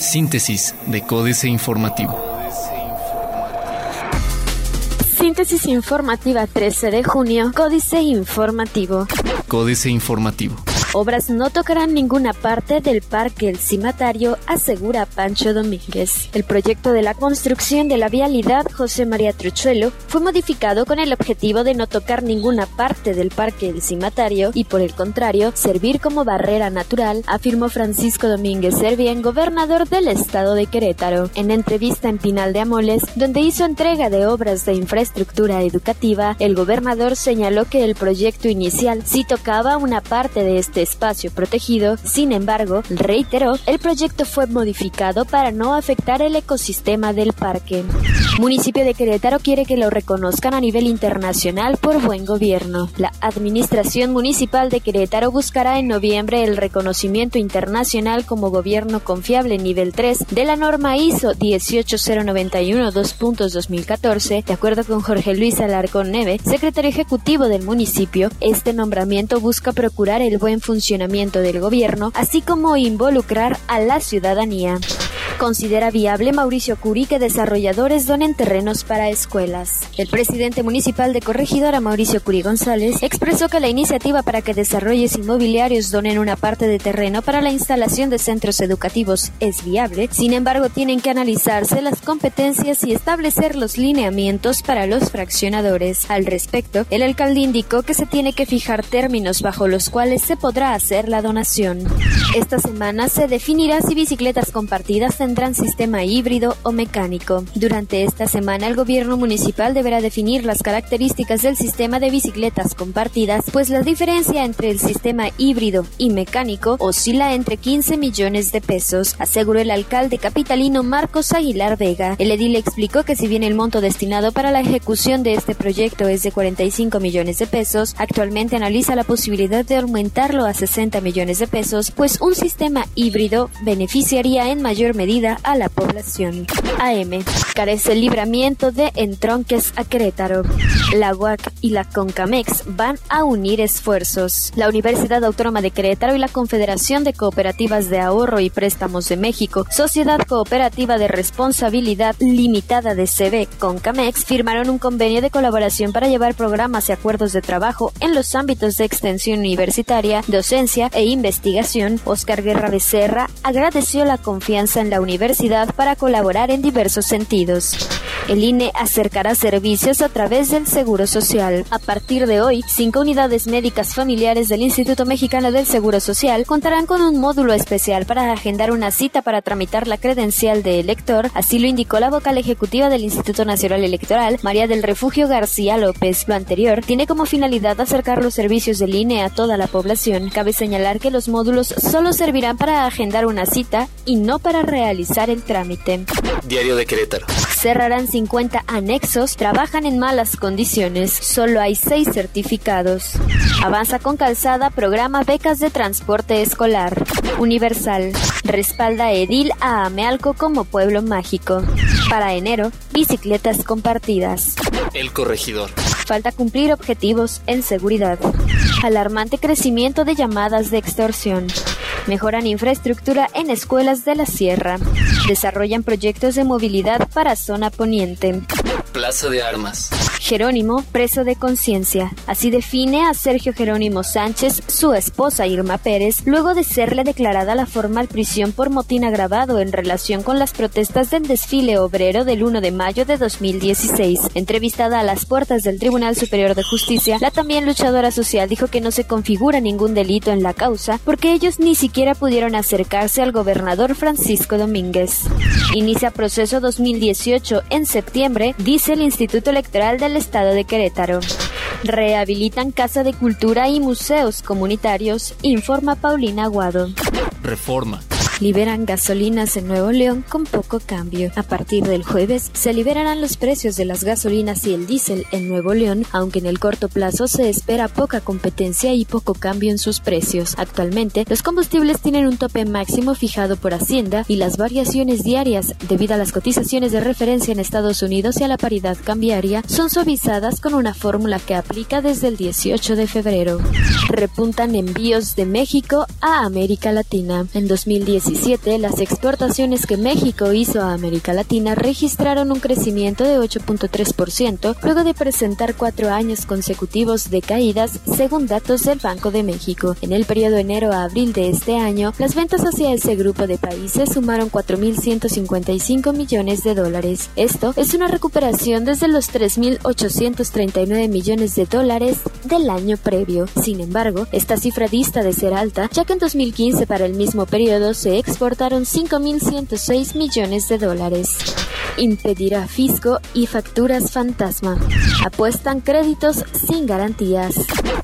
Síntesis de Códice Informativo. Síntesis informativa 13 de junio, Códice Informativo. Códice Informativo. Obras no tocarán ninguna parte del parque El Cimatario, asegura Pancho Domínguez. El proyecto de la construcción de la vialidad José María Truchuelo fue modificado con el objetivo de no tocar ninguna parte del parque El Cimatario y por el contrario, servir como barrera natural, afirmó Francisco Domínguez Servien, gobernador del estado de Querétaro. En entrevista en Pinal de Amoles, donde hizo entrega de obras de infraestructura educativa, el gobernador señaló que el proyecto inicial sí tocaba una parte de este espacio protegido, sin embargo, reiteró, el proyecto fue modificado para no afectar el ecosistema del parque. Municipio de Querétaro quiere que lo reconozcan a nivel internacional por buen gobierno. La Administración Municipal de Querétaro buscará en noviembre el reconocimiento internacional como gobierno confiable nivel 3 de la norma ISO 18091 2.2014. De acuerdo con Jorge Luis Alarcón Neve, secretario ejecutivo del municipio, este nombramiento busca procurar el buen funcionamiento del gobierno, así como involucrar a la ciudadanía. Considera viable Mauricio Curi que desarrolladores donen terrenos para escuelas. El presidente municipal de Corregidora, Mauricio Curi González, expresó que la iniciativa para que desarrolles inmobiliarios donen una parte de terreno para la instalación de centros educativos es viable, sin embargo tienen que analizarse las competencias y establecer los lineamientos para los fraccionadores. Al respecto, el alcalde indicó que se tiene que fijar términos bajo los cuales se podrá hacer la donación. Esta semana se definirá si bicicletas compartidas tendrán sistema híbrido o mecánico. Durante esta semana el gobierno municipal deberá definir las características del sistema de bicicletas compartidas, pues la diferencia entre el sistema híbrido y mecánico oscila entre 15 millones de pesos, aseguró el alcalde capitalino Marcos Aguilar Vega. El edil explicó que si bien el monto destinado para la ejecución de este proyecto es de 45 millones de pesos, actualmente analiza la posibilidad de aumentarlo a 60 millones de pesos, pues un sistema híbrido beneficiaría en mayor medida a la población. AM. Carece libramiento de entronques a Querétaro. La UAC y la CONCAMEX van a unir esfuerzos. La Universidad Autónoma de Querétaro y la Confederación de Cooperativas de Ahorro y Préstamos de México, Sociedad Cooperativa de Responsabilidad Limitada de CB, CONCAMEX, firmaron un convenio de colaboración para llevar programas y acuerdos de trabajo en los ámbitos de extensión universitaria, docencia e investigación. Oscar Guerra Becerra agradeció la confianza en la universidad para colaborar en diversos sentidos. El INE acercará servicios a través del Seguro Social. A partir de hoy, cinco unidades médicas familiares del Instituto Mexicano del Seguro Social contarán con un módulo especial para agendar una cita para tramitar la credencial de elector, así lo indicó la vocal ejecutiva del Instituto Nacional Electoral, María del Refugio García López. Lo anterior tiene como finalidad acercar los servicios del INE a toda la población. Cabe señalar que los módulos solo servirán para agendar una cita y no para realizar el trámite. Diario de Querétaro. Cerrarán 50 anexos, trabajan en malas condiciones, solo hay 6 certificados. Avanza con calzada, programa becas de transporte escolar. Universal. Respalda Edil a Amealco como pueblo mágico. Para enero, bicicletas compartidas. El corregidor. Falta cumplir objetivos en seguridad. Alarmante crecimiento de llamadas de extorsión. Mejoran infraestructura en escuelas de la sierra. Desarrollan proyectos de movilidad para zona poniente. Plaza de Armas. Jerónimo, preso de conciencia. Así define a Sergio Jerónimo Sánchez, su esposa Irma Pérez, luego de serle declarada la formal prisión por motín agravado en relación con las protestas del desfile obrero del 1 de mayo de 2016. Entrevistada a las puertas del Tribunal Superior de Justicia, la también luchadora social dijo que no se configura ningún delito en la causa porque ellos ni siquiera pudieron acercarse al gobernador Francisco Domínguez. Inicia proceso 2018 en septiembre, dice el Instituto Electoral del Estado de Querétaro. Rehabilitan Casa de Cultura y museos comunitarios, informa Paulina Aguado. Reforma. Liberan gasolinas en Nuevo León con poco cambio. A partir del jueves se liberarán los precios de las gasolinas y el diésel en Nuevo León, aunque en el corto plazo se espera poca competencia y poco cambio en sus precios. Actualmente, los combustibles tienen un tope máximo fijado por Hacienda y las variaciones diarias, debido a las cotizaciones de referencia en Estados Unidos y a la paridad cambiaria, son suavizadas con una fórmula que aplica desde el 18 de febrero. Repuntan envíos de México a América Latina. En 2010 2017, las exportaciones que México hizo a América Latina registraron un crecimiento de 8.3% luego de presentar cuatro años consecutivos de caídas, según datos del Banco de México. En el periodo enero a abril de este año, las ventas hacia ese grupo de países sumaron 4.155 millones de dólares. Esto es una recuperación desde los 3.839 millones de dólares del año previo. Sin embargo, esta cifra dista de ser alta, ya que en 2015 para el mismo periodo se exportaron 5.106 millones de dólares. Impedirá fisco y facturas fantasma. Apuestan créditos sin garantías.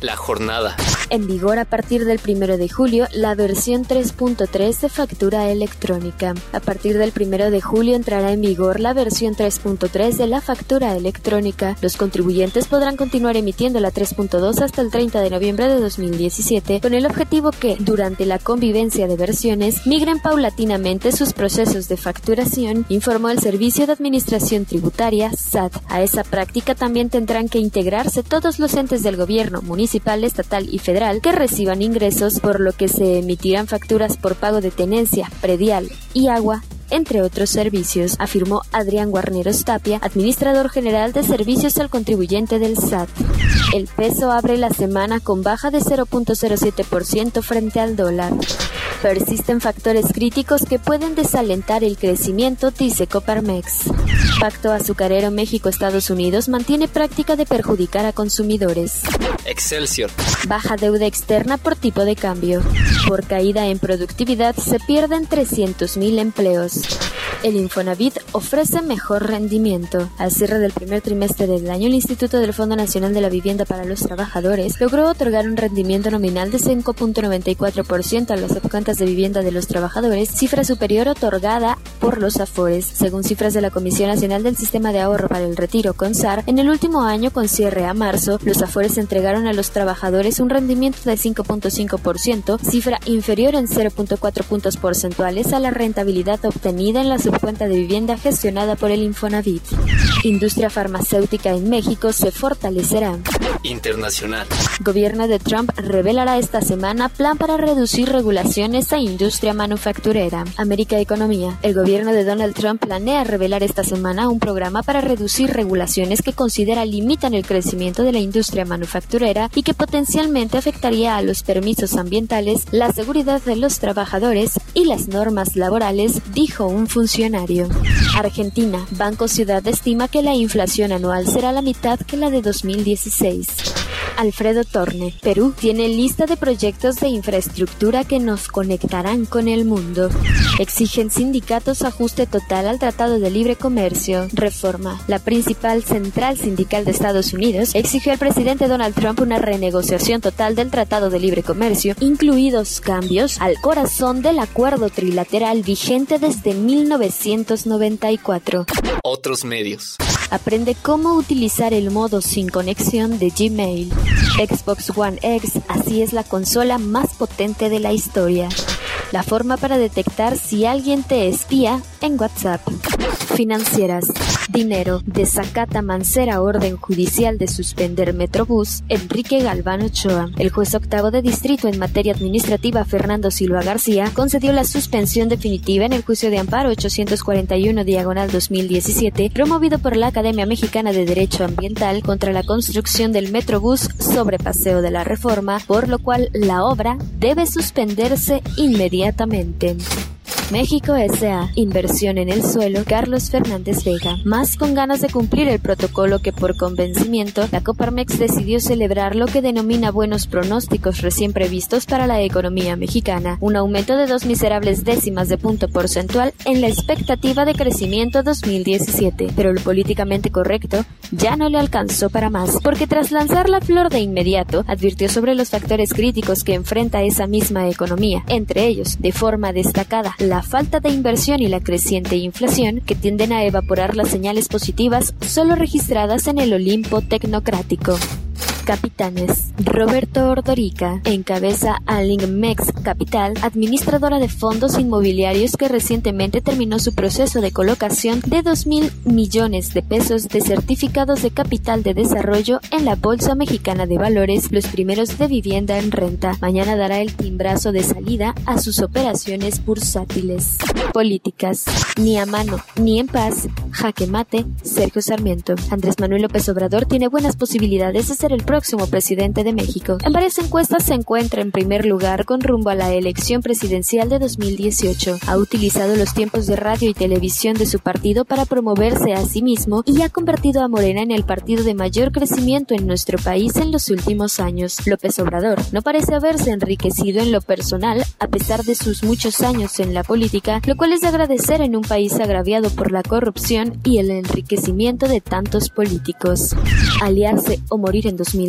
La jornada. En vigor a partir del 1 de julio la versión 3.3 de factura electrónica. A partir del 1 de julio entrará en vigor la versión 3.3 de la factura electrónica. Los contribuyentes podrán continuar emitiendo la 3.2 hasta el 30 de noviembre de 2017 con el objetivo que, durante la convivencia de versiones, migren paulatinamente sus procesos de facturación, informó el Servicio de Administración Tributaria, SAT. A esa práctica también tendrán que integrarse todos los entes del gobierno municipal, estatal y federal que reciban ingresos, por lo que se emitirán facturas por pago de tenencia, predial y agua entre otros servicios, afirmó Adrián Guarneros Tapia, administrador general de servicios al contribuyente del SAT. El peso abre la semana con baja de 0.07% frente al dólar. Persisten factores críticos que pueden desalentar el crecimiento, dice Coparmex. Pacto azucarero México-Estados Unidos mantiene práctica de perjudicar a consumidores. Excelsior. Baja deuda externa por tipo de cambio. Por caída en productividad se pierden 300.000 empleos. Thanks. El Infonavit ofrece mejor rendimiento. Al cierre del primer trimestre del año, el Instituto del Fondo Nacional de la Vivienda para los Trabajadores logró otorgar un rendimiento nominal de 5.94% a las subcuentas de vivienda de los trabajadores, cifra superior otorgada por los Afores. Según cifras de la Comisión Nacional del Sistema de Ahorro para el Retiro, CONSAR, en el último año, con cierre a marzo, los Afores entregaron a los trabajadores un rendimiento de 5.5%, cifra inferior en 0.4 puntos porcentuales a la rentabilidad obtenida en la subcuenta de vivienda gestionada por el Infonavit. Industria farmacéutica en México se fortalecerá. Internacional. Gobierno de Trump revelará esta semana plan para reducir regulaciones a industria manufacturera. América Economía. El gobierno de Donald Trump planea revelar esta semana un programa para reducir regulaciones que considera limitan el crecimiento de la industria manufacturera y que potencialmente afectaría a los permisos ambientales, la seguridad de los trabajadores y las normas laborales, dijo un funcionario. Argentina. Banco Ciudad estima que la inflación anual será la mitad que la de 2016. Alfredo Torne. Perú tiene lista de proyectos de infraestructura que nos conectarán con el mundo. Exigen sindicatos ajuste total al Tratado de Libre Comercio. Reforma. La principal central sindical de Estados Unidos exigió al presidente Donald Trump una renegociación total del Tratado de Libre Comercio, incluidos cambios al corazón del acuerdo trilateral vigente desde 1994. Otros medios. Aprende cómo utilizar el modo sin conexión de Gmail. Xbox One X, así es la consola más potente de la historia. La forma para detectar si alguien te espía en WhatsApp. Financieras. Dinero. Desacata Mancera orden judicial de suspender Metrobús. Enrique Galván Ochoa. El juez octavo de distrito en materia administrativa Fernando Silva García concedió la suspensión definitiva en el juicio de amparo 841 diagonal 2017 promovido por la Academia Mexicana de Derecho Ambiental contra la construcción del Metrobús sobre Paseo de la Reforma, por lo cual la obra debe suspenderse inmediatamente. México S.A. Inversión en el suelo. Carlos Fernández Vega. Más con ganas de cumplir el protocolo que por convencimiento, la Coparmex decidió celebrar lo que denomina buenos pronósticos recién previstos para la economía mexicana. Un aumento de dos miserables décimas de punto porcentual en la expectativa de crecimiento 2017. Pero lo políticamente correcto ya no le alcanzó para más, porque tras lanzar la flor de inmediato, advirtió sobre los factores críticos que enfrenta esa misma economía, entre ellos, de forma destacada, la falta de inversión y la creciente inflación que tienden a evaporar las señales positivas solo registradas en el Olimpo tecnocrático. Capitanes. Roberto Ordorica encabeza a Lingmex Capital, administradora de fondos inmobiliarios que recientemente terminó su proceso de colocación de 2 mil millones de pesos de certificados de capital de desarrollo en la Bolsa Mexicana de Valores, los primeros de vivienda en renta. Mañana dará el timbrazo de salida a sus operaciones bursátiles. Políticas. Ni a mano, ni en paz. Jaque mate. Sergio Sarmiento. Andrés Manuel López Obrador tiene buenas posibilidades de ser el próximo presidente de México. En varias encuestas se encuentra en primer lugar con rumbo a la elección presidencial de 2018. Ha utilizado los tiempos de radio y televisión de su partido para promoverse a sí mismo y ha convertido a Morena en el partido de mayor crecimiento en nuestro país en los últimos años. López Obrador no parece haberse enriquecido en lo personal a pesar de sus muchos años en la política, lo cual es de agradecer en un país agraviado por la corrupción y el enriquecimiento de tantos políticos. Aliarse o morir en 2018,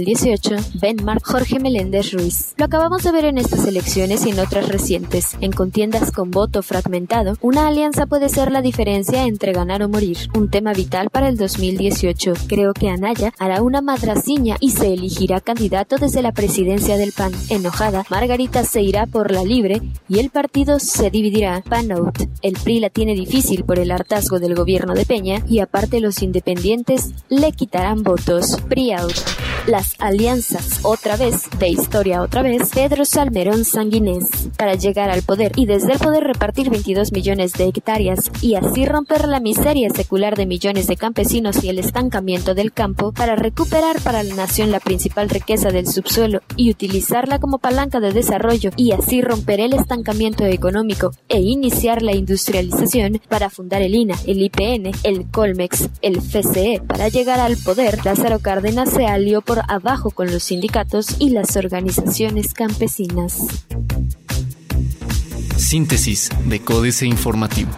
Ben Mark Jorge Meléndez Ruiz. Lo acabamos de ver en estas elecciones y en otras recientes. En contiendas con voto fragmentado, una alianza puede ser la diferencia entre ganar o morir, un tema vital para el 2018. Creo que Anaya hará una madraciña y se elegirá candidato desde la presidencia del PAN. Enojada, Margarita se irá por la libre y el partido se dividirá. PAN out. El PRI la tiene difícil por el hartazgo del gobierno de Peña y aparte los independientes le quitarán votos. PRI out. Las alianzas otra vez, de historia otra vez, Pedro Salmerón Sanguinés, para llegar al poder y desde el poder repartir 22 millones de hectáreas y así romper la miseria secular de millones de campesinos y el estancamiento del campo para recuperar para la nación la principal riqueza del subsuelo y utilizarla como palanca de desarrollo y así romper el estancamiento económico e iniciar la industrialización para fundar el INA, el IPN, el Colmex, el FCE. Para llegar al poder, Lázaro Cárdenas se alió abajo con los sindicatos y las organizaciones campesinas. Síntesis de Códice Informativo.